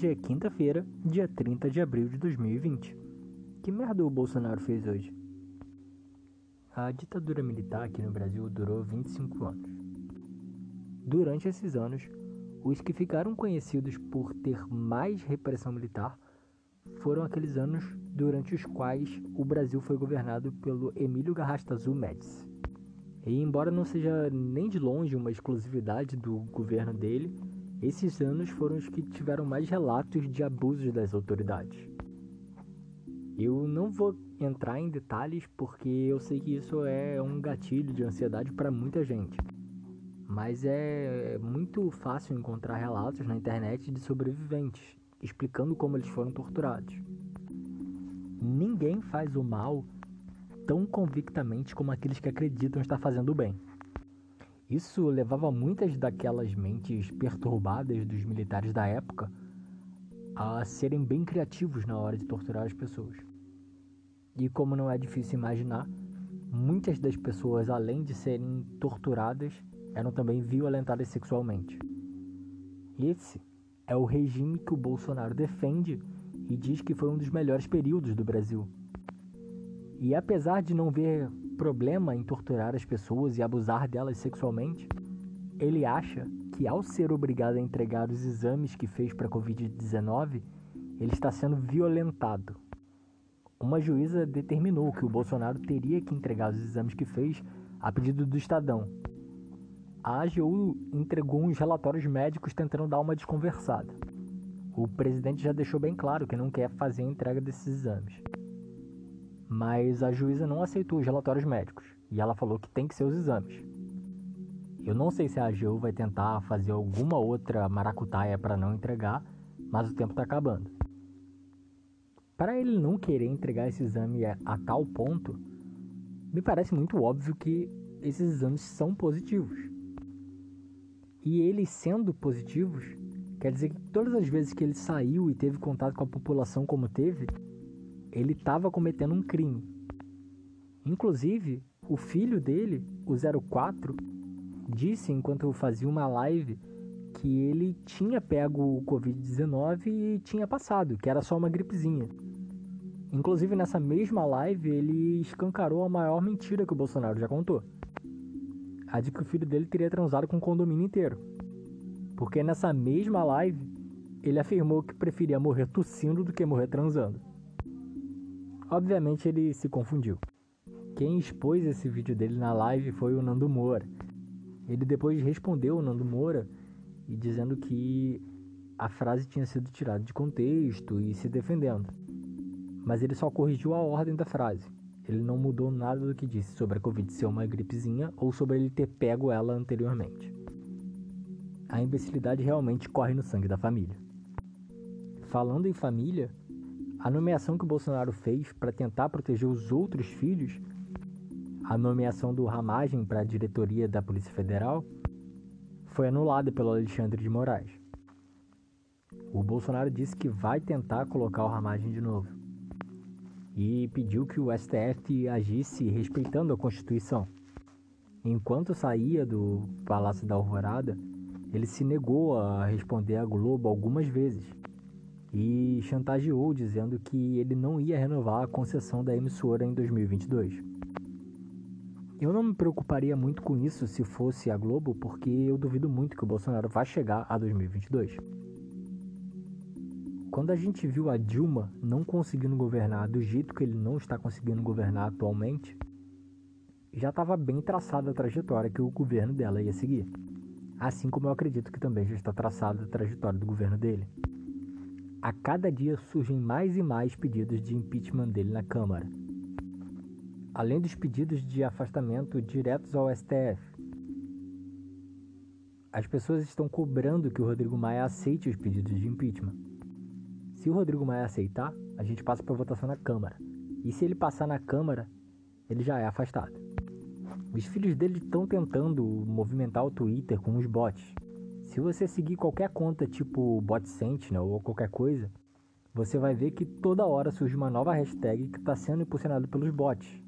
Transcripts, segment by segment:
Hoje é quinta-feira, dia 30 de abril de 2020. Que merda o Bolsonaro fez hoje? A ditadura militar aqui no Brasil durou 25 anos. Durante esses anos, os que ficaram conhecidos por ter mais repressão militar foram aqueles anos durante os quais o Brasil foi governado pelo Emílio Garrastazu Médici. E embora não seja nem de longe uma exclusividade do governo dele, esses anos foram os que tiveram mais relatos de abusos das autoridades. Eu não vou entrar em detalhes porque eu sei que isso é um gatilho de ansiedade para muita gente. Mas é muito fácil encontrar relatos na internet de sobreviventes explicando como eles foram torturados. Ninguém faz o mal tão convictamente como aqueles que acreditam estar fazendo o bem. Isso levava muitas daquelas mentes perturbadas dos militares da época a serem bem criativos na hora de torturar as pessoas. E como não é difícil imaginar, muitas das pessoas, além de serem torturadas, eram também violentadas sexualmente. Esse é o regime que o Bolsonaro defende e diz que foi um dos melhores períodos do Brasil. E apesar de não ver problema em torturar as pessoas e abusar delas sexualmente, ele acha que ao ser obrigado a entregar os exames que fez para a Covid-19, ele está sendo violentado. Uma juíza determinou que o Bolsonaro teria que entregar os exames que fez a pedido do Estadão, a AGU entregou uns relatórios médicos tentando dar uma desconversada. O presidente já deixou bem claro que não quer fazer a entrega desses exames. Mas a juíza não aceitou os relatórios médicos e ela falou que tem que ser os exames. Eu não sei se a AGU vai tentar fazer alguma outra maracutaia para não entregar, mas o tempo está acabando. Para ele não querer entregar esse exame a, a tal ponto, me parece muito óbvio que esses exames são positivos. E eles sendo positivos, quer dizer que todas as vezes que ele saiu e teve contato com a população como teve, ele estava cometendo um crime. Inclusive, o filho dele, o 04, disse enquanto fazia uma live que ele tinha pego o Covid-19 e tinha passado, que era só uma gripezinha. Inclusive, nessa mesma live, ele escancarou a maior mentira que o Bolsonaro já contou a de que o filho dele teria transado com o condomínio inteiro. Porque nessa mesma live, ele afirmou que preferia morrer tossindo do que morrer transando. Obviamente ele se confundiu. Quem expôs esse vídeo dele na live foi o Nando Moura. Ele depois respondeu o Nando Moura e dizendo que a frase tinha sido tirada de contexto e se defendendo. Mas ele só corrigiu a ordem da frase. Ele não mudou nada do que disse sobre a Covid ser uma gripezinha ou sobre ele ter pego ela anteriormente. A imbecilidade realmente corre no sangue da família. Falando em família, a nomeação que o Bolsonaro fez para tentar proteger os outros filhos, a nomeação do Ramagem para a diretoria da Polícia Federal, foi anulada pelo Alexandre de Moraes. O Bolsonaro disse que vai tentar colocar o Ramagem de novo e pediu que o STF agisse respeitando a Constituição. Enquanto saía do Palácio da Alvorada, ele se negou a responder à Globo algumas vezes e chantageou dizendo que ele não ia renovar a concessão da emissora em 2022. Eu não me preocuparia muito com isso se fosse a Globo, porque eu duvido muito que o Bolsonaro vá chegar a 2022. Quando a gente viu a Dilma não conseguindo governar do jeito que ele não está conseguindo governar atualmente, já estava bem traçada a trajetória que o governo dela ia seguir. Assim como eu acredito que também já está traçada a trajetória do governo dele. A cada dia surgem mais e mais pedidos de impeachment dele na Câmara. Além dos pedidos de afastamento diretos ao STF. As pessoas estão cobrando que o Rodrigo Maia aceite os pedidos de impeachment. Se o Rodrigo Maia aceitar, a gente passa para votação na Câmara. E se ele passar na Câmara, ele já é afastado. Os filhos dele estão tentando movimentar o Twitter com os bots. Se você seguir qualquer conta tipo Bot Sentinel ou qualquer coisa, você vai ver que toda hora surge uma nova hashtag que está sendo impulsionada pelos bots.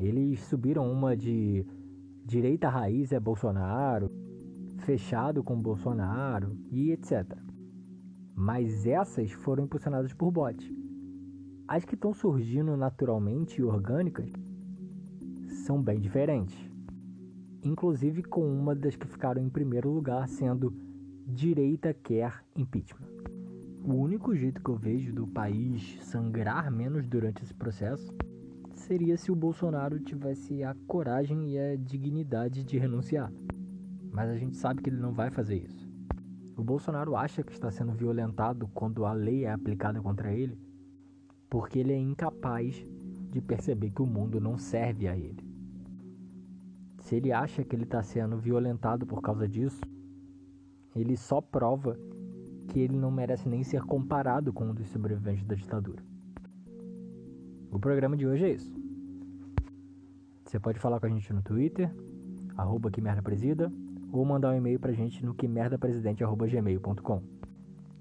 Eles subiram uma de direita raiz é Bolsonaro, fechado com Bolsonaro e etc. mas essas foram impulsionadas por bots. As que estão surgindo naturalmente e orgânicas são bem diferentes. Inclusive com uma das que ficaram em primeiro lugar sendo Direita quer impeachment. O único jeito que eu vejo do país sangrar menos durante esse processo seria se o Bolsonaro tivesse a coragem e a dignidade de renunciar. Mas a gente sabe que ele não vai fazer isso. O Bolsonaro acha que está sendo violentado quando a lei é aplicada contra ele, porque ele é incapaz de perceber que o mundo não serve a ele. Se ele acha que ele está sendo violentado por causa disso, ele só prova que ele não merece nem ser comparado com um dos sobreviventes da ditadura. O programa de hoje é isso. Você pode falar com a gente no Twitter, arroba que merda presida, ou mandar um e-mail pra gente no que gmail.com.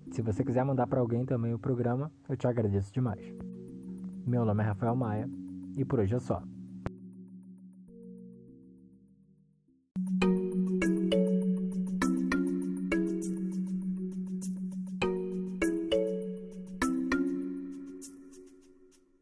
Se você quiser mandar para alguém também o programa, eu te agradeço demais. Meu nome é Rafael Maia e por hoje é só.